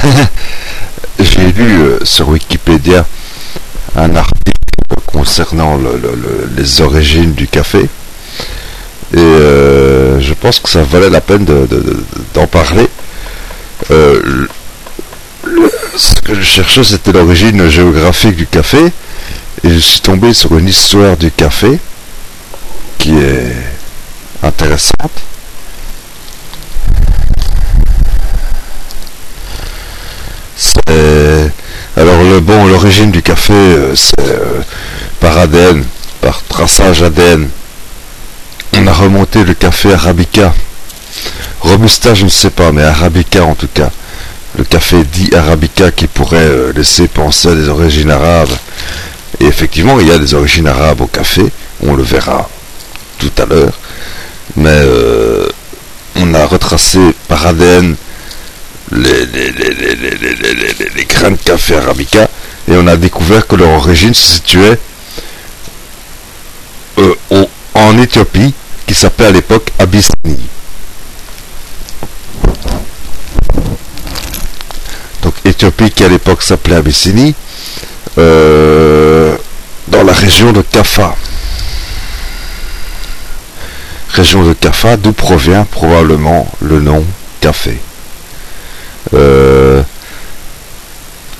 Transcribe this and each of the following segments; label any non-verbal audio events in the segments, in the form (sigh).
(laughs) j'ai lu euh, sur Wikipédia un article concernant les origines du café. Et euh, je pense que ça valait la peine d'en parler. Euh, ce que je cherchais, c'était l'origine géographique du café. Et je suis tombé sur une histoire du café qui est intéressante. Alors le bon, l'origine du café, euh, c'est euh, par ADN, par traçage ADN. On a remonté le café arabica. Robusta, je ne sais pas, mais arabica en tout cas. Le café dit arabica qui pourrait euh, laisser penser à des origines arabes. Et effectivement, il y a des origines arabes au café, on le verra tout à l'heure. Mais on a retracé par ADN les, les, grains de café arabica et on a découvert que leur origine se situait euh, en Éthiopie qui s'appelait à l'époque Abyssinie. Donc Éthiopie qui à l'époque s'appelait Abyssinie euh, dans la région de Kaffa. Région de Kaffa d'où provient probablement le nom café. Euh,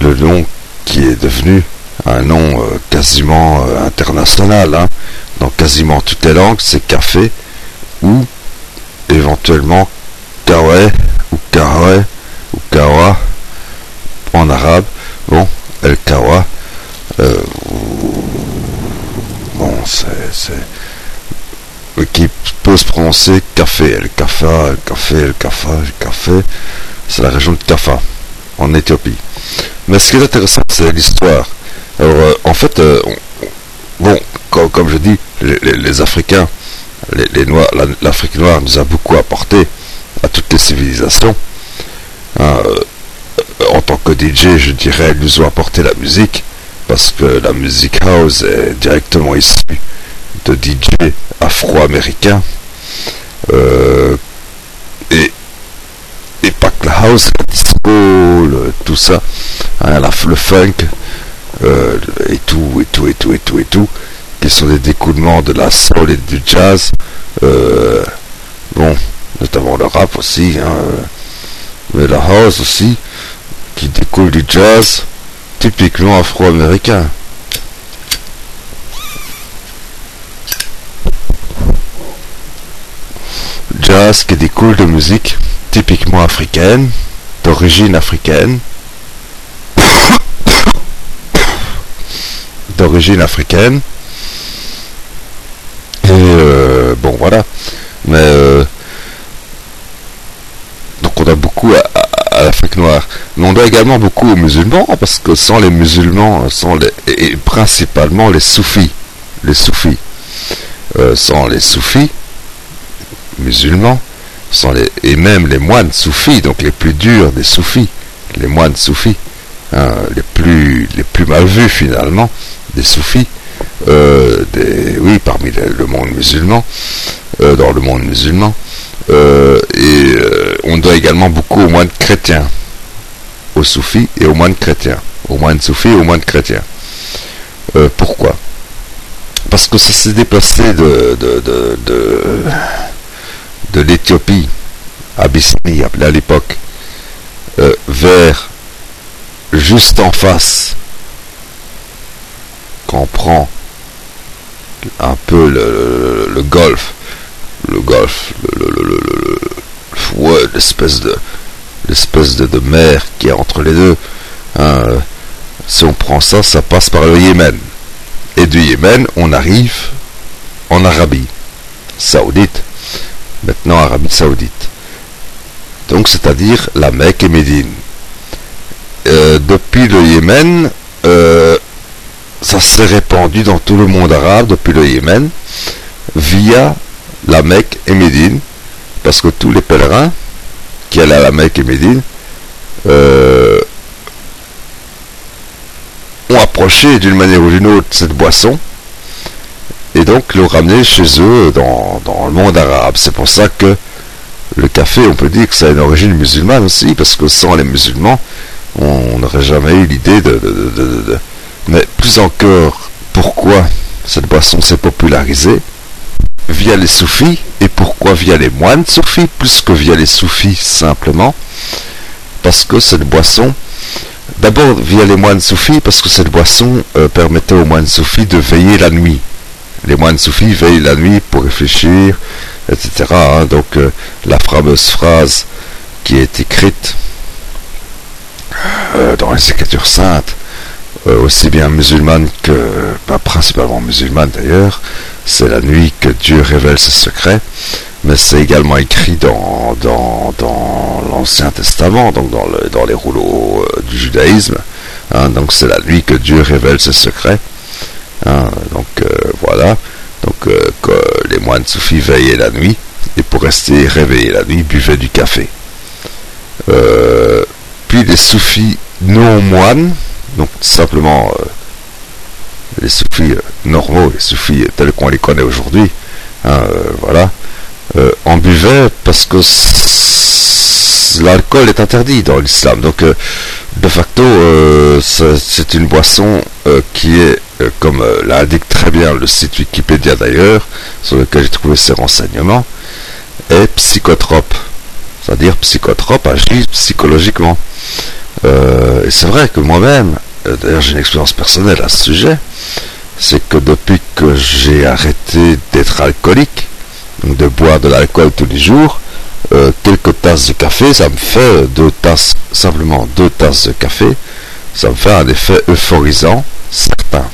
le nom qui est devenu un nom euh, quasiment euh, international, hein. dans quasiment toutes les langues, c'est café ou éventuellement kawe ou kawe ou kawa en arabe. Bon, el kawa. bon, c'est qui peut se prononcer café, el kafa, el café, el kafa, el café c'est la région de Kaffa, en Éthiopie. Mais ce qui est intéressant, c'est l'histoire. Alors, euh, en fait, euh, bon, comme, je dis, les, Africains, les, Noirs, l'Afrique noire nous a beaucoup apporté à toutes les civilisations. Euh, en tant que DJ, je dirais, ils nous ont apporté la musique, parce que la musique house est directement issue de DJ afro-américains. House, la disco, tout ça, hein, le funk, euh, et tout, et tout, et tout, et tout, et tout, qui sont des découlements de la soul et du jazz, euh, bon, notamment le rap aussi, hein, mais la house aussi, qui découle du jazz, typiquement afro-américain. Jazz qui découle de musique typiquement africaine, d'origine africaine, (coughs) d'origine africaine. Et euh, bon voilà. Mais euh, donc on a beaucoup à, l'Afrique noire. Mais on doit également beaucoup aux musulmans, parce que sans les musulmans, sans les, et principalement les soufis, les soufis, euh, sans les soufis musulmans, et même les moines soufis, donc les plus durs des soufis, les moines soufis, hein, les, plus, les plus mal vus finalement, des soufis, euh, oui, parmi le, monde musulman, euh, dans le monde musulman, euh, et on doit également beaucoup aux moines chrétiens, aux soufis et aux moines chrétiens, aux moines soufis et aux moines chrétiens. pourquoi? Parce que ça s'est déplacé de l'Éthiopie, Abyssinie appelée à l'époque, euh, vers juste en face, quand prend un peu le, golfe, le golfe, l'espèce de l'espèce de, mer qui est entre les deux. Hein, si on prend ça, ça passe par le Yémen. Et du Yémen, on arrive en Arabie saoudite maintenant Arabie Saoudite. Donc c'est-à-dire la Mecque et Médine. Euh, depuis le Yémen, euh, ça s'est répandu dans tout le monde arabe depuis le Yémen via la Mecque et Médine, parce que tous les pèlerins qui allaient à la Mecque et Médine euh, ont approché d'une manière ou d'une autre cette boisson et donc le ramener chez eux dans, le monde arabe. C'est pour ça que le café, on peut dire que ça a une origine musulmane aussi, parce que sans les musulmans, on n'aurait jamais eu l'idée de, Mais plus encore, pourquoi cette boisson s'est popularisée? Via les soufis. Et pourquoi via les moines soufis plus que via les soufis simplement? Parce que cette boisson d'abord via les moines soufis parce que cette boisson euh, permettait aux moines soufis de veiller la nuit les moines soufis veillent la nuit pour réfléchir etc hein. donc euh, la fameuse phrase qui est écrite euh, dans les Écritures saintes, euh, aussi bien musulmanes que, principalement musulmanes d'ailleurs, c'est la nuit que Dieu révèle ses secrets, mais c'est également écrit dans, l'Ancien Testament, donc dans, le, dans les rouleaux du judaïsme, hein, donc c'est la nuit que Dieu révèle ses secrets, hein, donc voilà, donc que les moines soufis veillaient la nuit, et pour rester réveillés la nuit, buvaient du café. puis les soufis non moines, donc simplement euh, les soufis euh, normaux, les soufis tels qu'on les connaît aujourd'hui, hein, euh, voilà, en buvaient parce que l'alcool est interdit dans l'islam. Donc de facto, c'est une boisson qui est, comme l'indique très bien le site Wikipédia d'ailleurs, sur lequel j'ai trouvé ces renseignements, est psychotrope. C'est-à-dire psychotrope agit psychologiquement. Euh, et c'est vrai que moi-même, euh, d'ailleurs j'ai une expérience personnelle à ce sujet, c'est que depuis que j'ai arrêté d'être alcoolique, de boire de l'alcool tous les jours, euh, quelques tasses de café, ça me fait deux tasses, simplement deux tasses de café, ça me fait un effet euphorisant certain.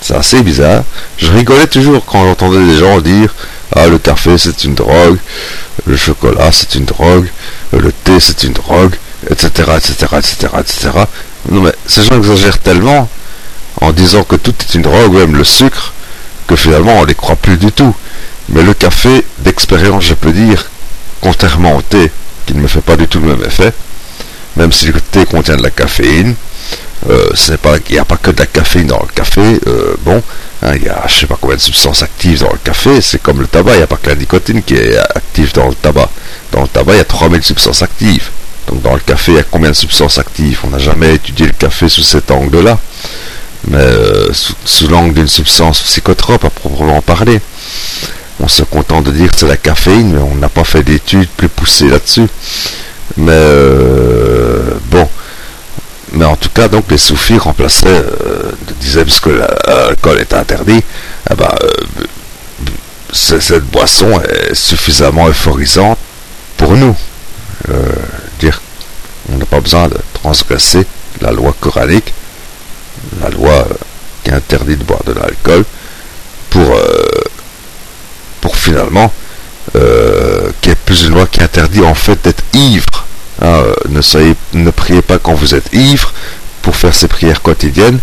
C'est assez bizarre. Je rigolais toujours quand j'entendais des gens dire Ah, le café c'est une drogue, le chocolat c'est une drogue, le thé c'est une drogue etc., etc., etc., etc. Non mais ces gens exagèrent tellement en disant que tout est une drogue, même le sucre, que finalement on les croit plus du tout. Mais le café, d'expérience, je peux dire, contrairement au thé, qui ne me fait pas du tout le même effet, même si le thé contient de la caféine, euh, il n'y a pas que de la caféine dans le café, euh, bon, hein, il y a je sais pas combien de substances actives dans le café, c'est comme le tabac, il n'y a pas que la nicotine qui est active dans le tabac. Dans le tabac, il y a 3000 substances actives. Donc dans le café, il y a combien de substances actives? On n'a jamais étudié le café sous cet angle-là, mais euh, sous, l'angle d'une substance psychotrope à proprement parler. On se contente de dire que c'est la caféine, mais on n'a pas fait d'études plus poussées là-dessus. Mais euh, bon, mais en tout cas, donc les soufis remplaçaient, euh, disaient puisque l'alcool est interdit, eh ben, cette boisson est suffisamment euphorisante pour nous. On n'a pas besoin de transgresser la loi coranique, la loi euh, qui interdit de boire de l'alcool, pour, euh, pour finalement, euh, qui est plus une loi qui interdit en fait d'être ivre. Hein, ne, soyez, ne priez pas quand vous êtes ivre pour faire ces prières quotidiennes.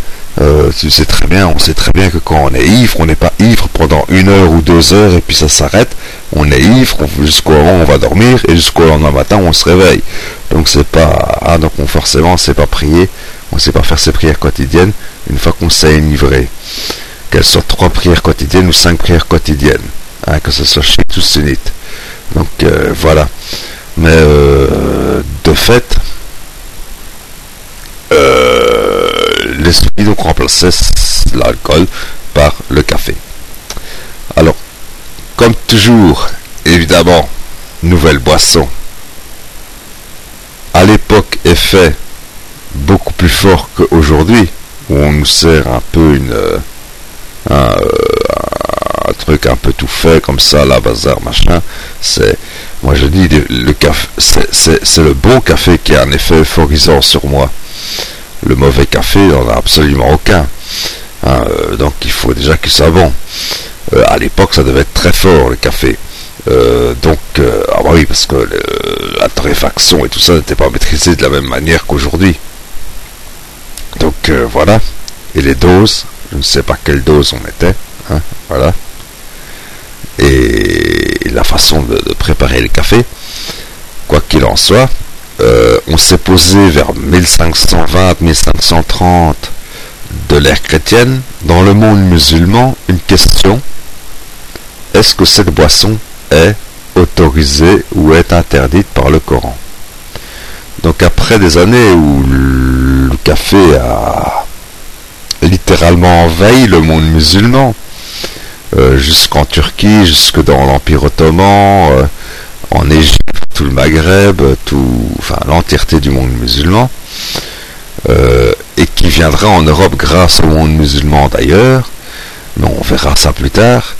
tu sais très bien, on sait très bien que quand on est ivre, on n'est pas ivre pendant une heure ou deux heures et puis ça s'arrête. On est ivre jusqu'au moment où on va dormir et jusqu'au lendemain matin on se réveille. Donc c'est pas ah donc on, forcément on sait pas prier, on sait pas faire ses prières quotidiennes une fois qu'on s'est enivré. Qu'elles soient trois prières quotidiennes ou cinq prières quotidiennes, hein, que ce soit chez ou sunnite. Donc euh, voilà. Mais euh, de fait, euh, les soupis donc remplaçaient l'alcool par le café. Alors, comme toujours, évidemment, nouvelle boisson à l'époque fait beaucoup plus fort qu'aujourd'hui, où on nous sert un peu une, un, un peu tout fait comme ça, la bazar, machin. C'est, moi je dis, le café, c'est le bon café qui a un effet euphorisant sur moi. Le mauvais café, n'en a absolument aucun. Hein, euh, donc il faut déjà qu'il soit bon. Euh, à l'époque, ça devait être très fort le café. Euh, donc, euh, ah bah oui, parce que la torréfaction et tout ça n'était pas maîtrisé de la même manière qu'aujourd'hui. Donc voilà. Et les doses, je ne sais pas quelle dose on était. Hein, voilà. Et la façon de, préparer le café, quoi qu'il en soit, on s'est posé vers 1520-1530 de l'ère chrétienne, dans le monde musulman, une question. Est-ce que cette boisson est autorisée ou est interdite par le Coran? Donc après des années où le café a littéralement envahi le monde musulman, euh, jusqu'en Turquie, jusque dans l'Empire ottoman, euh, en Égypte, tout le Maghreb, tout, l'entièreté du monde musulman, euh, et qui viendra en Europe grâce au monde musulman d'ailleurs, mais on verra ça plus tard,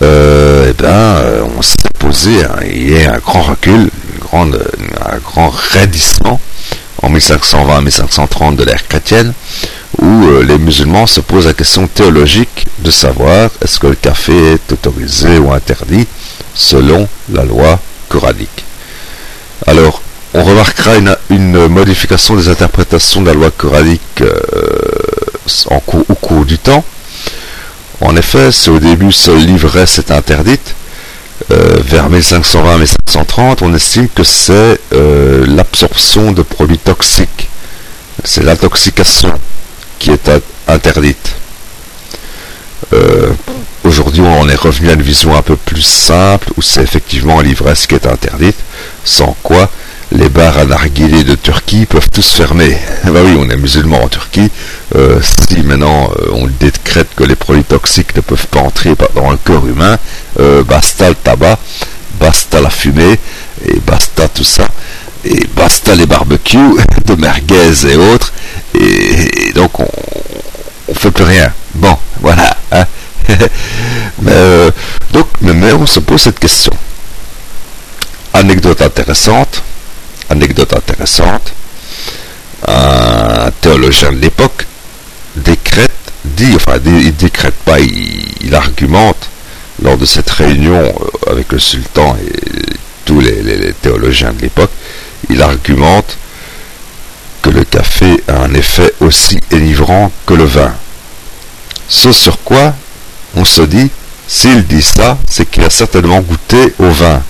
eh ben, on s'est posé, hein, il y a un grand recul, un grand raidissement en 1520-1530 de l'ère chrétienne, où euh, les musulmans se posent la question théologique de savoir est-ce que le café est autorisé ou interdit selon la loi coranique. Alors, on remarquera une, modification des interprétations de la loi coranique euh, au cours du temps. En effet, si au début seule l'ivresse est interdite, euh, vers 1520-1530, on estime que c'est l'absorption de produits toxiques. C'est l'intoxication qui est interdite. Euh, aujourd'hui, on est revenu à une vision un peu plus simple, où c'est effectivement l'ivresse qui est interdite, sans quoi les bars à narguilé de Turquie peuvent tous fermer. (laughs) bah oui, on est musulman en Turquie. Euh, si maintenant euh, on décrète que les produits toxiques ne peuvent pas entrer dans le corps humain, basta le tabac, basta la fumée, et basta tout ça et basta les barbecues (laughs) de merguez et autres, et, donc on, on fait plus rien. Bon, voilà. Hein. (laughs) mais, euh, donc, mais on se pose cette question. Anecdote intéressante, anecdote intéressante, un théologien de l'époque décrète, dit, enfin il décrète pas, il, argumente lors de cette réunion euh, avec le sultan et tous les théologiens de l'époque, il argumente que le café a un effet aussi élivrant que le vin. Ce sur quoi on se dit, s'il dit ça, c'est qu'il a certainement goûté au vin.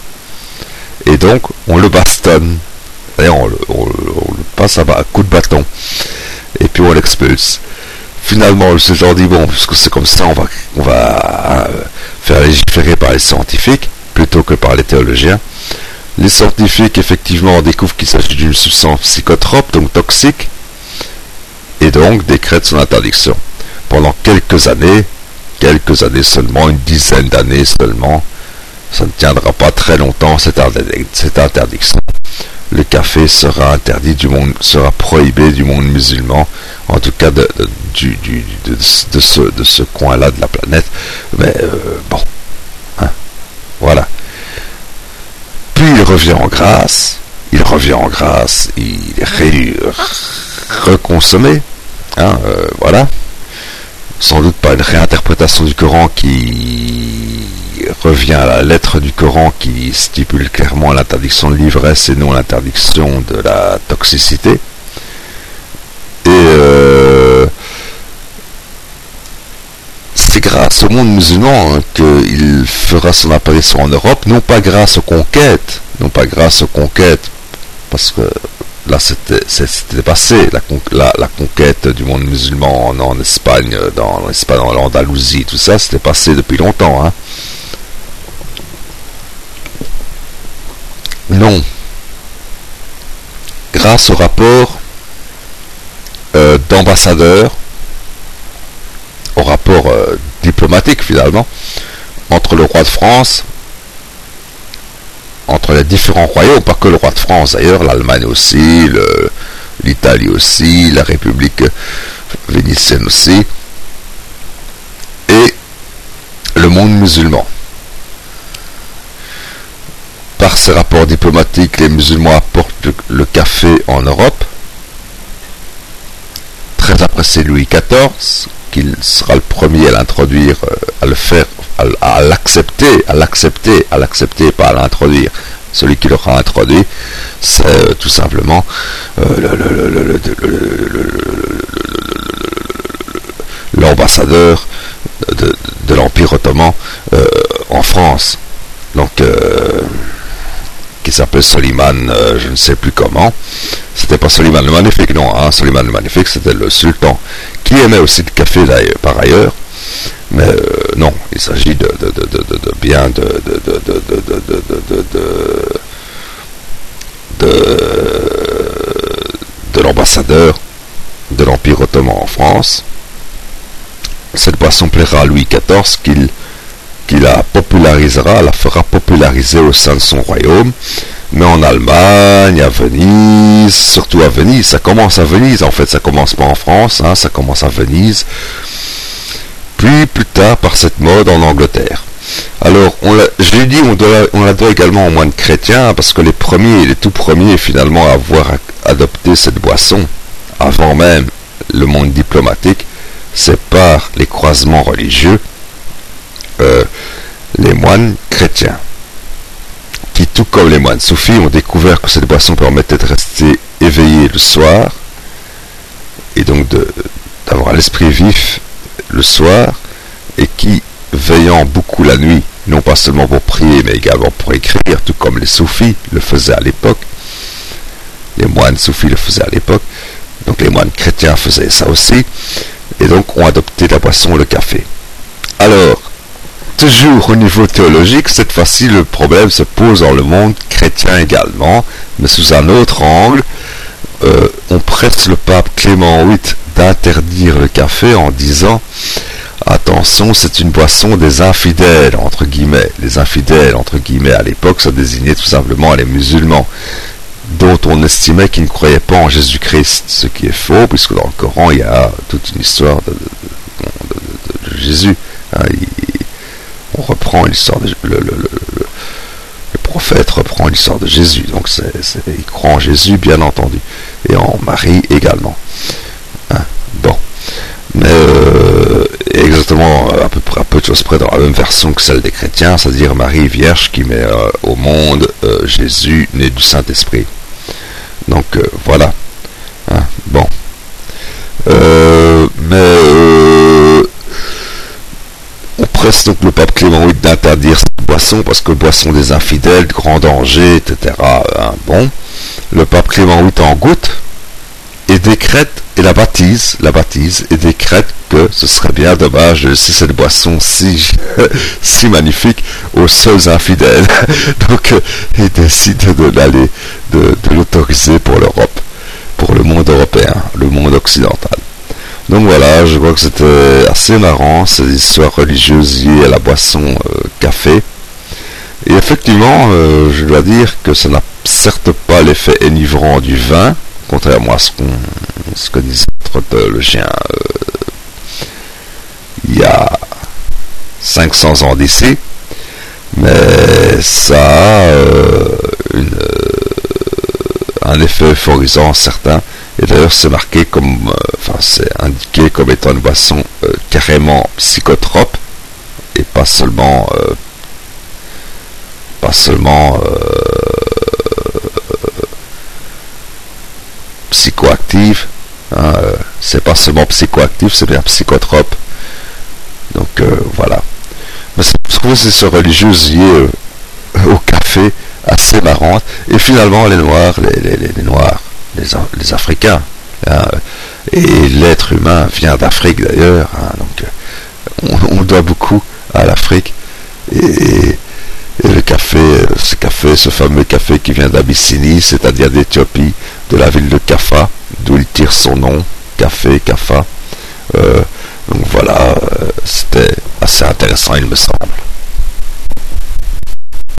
Et donc, on le bastonne. D'ailleurs, on, le passe à, coup de bâton. Et puis on l'expulse. Finalement, le genre dit, bon, puisque c'est comme ça, on va, on va euh, faire légiférer par les scientifiques plutôt que par les théologiens. Les scientifiques, effectivement, découvrent qu'il s'agit d'une substance psychotrope, donc toxique, et donc décrètent son interdiction. Pendant quelques années, quelques années seulement, une dizaine d'années seulement, ça ne tiendra pas très longtemps cette, interdiction. Le café sera interdit du monde, sera prohibé du monde musulman, en tout cas de, ce, coin-là de la planète. Mais euh, bon, hein, voilà. Puis il revient en grâce, il revient en grâce, il est reconsommé, hein, euh, voilà. Sans doute pas une réinterprétation du Coran qui revient à la lettre du Coran qui stipule clairement l'interdiction de l'ivresse et non l'interdiction de la toxicité. Et euh, c'est grâce au monde musulman hein, qu'il fera son apparition en Europe, non pas grâce aux conquêtes, non pas grâce aux conquêtes, parce que là c'était passé, la, la, conquête du monde musulman en, Espagne, dans l'Espagne, dans l'Andalousie, tout ça, c'était passé depuis longtemps. Hein. Grâce au rapport euh, d'ambassadeurs au rapport euh, diplomatique finalement entre le roi de France, entre les différents royaumes, pas que le roi de France d'ailleurs, l'Allemagne aussi, l'Italie aussi, la République vénitienne aussi, et le monde musulman. Par ces rapports diplomatiques, les musulmans apportent le café en Europe, très apprécié Louis XIV, qu'il sera le premier à l'introduire, euh, à le faire, à l'accepter, à l'accepter, à l'accepter, pas à l'introduire. Celui qui l'aura introduit, c'est tout simplement l'ambassadeur de, l'Empire ottoman euh, en France. Donc, euh, qui s'appelle Soliman, je ne sais plus comment. C'était pas Soliman le Magnifique, non. Hein. Soliman le Magnifique, c'était le sultan qui aimait aussi le café par ailleurs. Mais euh, non, il s'agit de, de, bien de, de, de l'ambassadeur de l'Empire ottoman en France. Cette boisson plaira à Louis XIV qu'il qui la popularisera, la fera populariser au sein de son royaume. Mais en Allemagne, à Venise, surtout à Venise, ça commence à Venise, en fait ça commence pas en France, hein, ça commence à Venise, puis plus tard par cette mode en Angleterre. Alors, je l'ai dit, on, on la doit également aux moines chrétiens, parce que les premiers, les tout premiers finalement à avoir adopté cette boisson, avant même le monde diplomatique, c'est par les croisements religieux, euh, les moines chrétiens, qui, tout comme les moines soufis, ont découvert que cette boisson permettait de rester éveillé le soir, et donc d'avoir l'esprit vif le soir, et qui, veillant beaucoup la nuit, non pas seulement pour prier, mais également pour écrire, tout comme les soufis le faisaient à l'époque, les moines soufis le faisaient à l'époque, donc les moines chrétiens faisaient ça aussi, et donc ont adopté la boisson, le café. Alors, toujours au niveau théologique, cette fois-ci le problème se pose dans le monde chrétien également, mais sous un autre angle. Euh, on presse le pape Clément VIII d'interdire le café en disant attention, c'est une boisson des infidèles, entre guillemets. Les infidèles, entre guillemets, à l'époque, ça désignait tout simplement les musulmans, dont on estimait qu'ils ne croyaient pas en Jésus-Christ, ce qui est faux, puisque dans le Coran, il y a toute une histoire de, Jésus. Hein, reprend l'histoire de le, le, prophète reprend l'histoire de Jésus. Donc c'est, il croit en Jésus, bien entendu, et en Marie également. Hein, bon, mais euh, exactement à peu près à peu de choses près dans la même version que celle des chrétiens, c'est-à-dire Marie Vierge qui met euh, au monde euh, Jésus né du Saint Esprit. Donc voilà. Donc le pape Clément VIII d'interdire cette boisson parce que boisson des infidèles, grand danger, etc. Hein, bon, le pape Clément VIII en goûte et décrète et la baptise, la baptise et décrète que ce serait bien dommage de laisser cette boisson si, (laughs) si magnifique aux seuls infidèles. (laughs) Donc euh, il décide de l'aller, de l'autoriser pour l'Europe, pour le monde européen, le monde occidental. Donc voilà, je crois que c'était assez marrant, ces histoires religieuses liées à la boisson euh, café. Et effectivement, euh, je dois dire que ça n'a certes pas l'effet enivrant du vin, contrairement à ce, qu'on, que disait le chien euh, il y a 500 ans d'ici, mais ça a un effet euphorisant certain. D'ailleurs, c'est marqué comme, euh, enfin, c'est indiqué comme étant une boisson euh, carrément psychotrope et pas seulement, euh, pas seulement psychoactive. Hein, c'est pas seulement psychoactif, c'est bien psychotrope. Donc voilà. Mais je trouve ces religieuses liées au café assez marrantes. Et finalement, les noirs, les, les noirs les, Africains. Hein. et l'être humain vient d'Afrique d'ailleurs. Hein. donc on, doit beaucoup à l'Afrique. Et, le café, ce café, ce fameux café qui vient d'Abyssinie, c'est-à-dire d'Éthiopie, de la ville de Kaffa, d'où il tire son nom, café, Kaffa. Euh, donc voilà, euh, c'était assez intéressant, il me semble.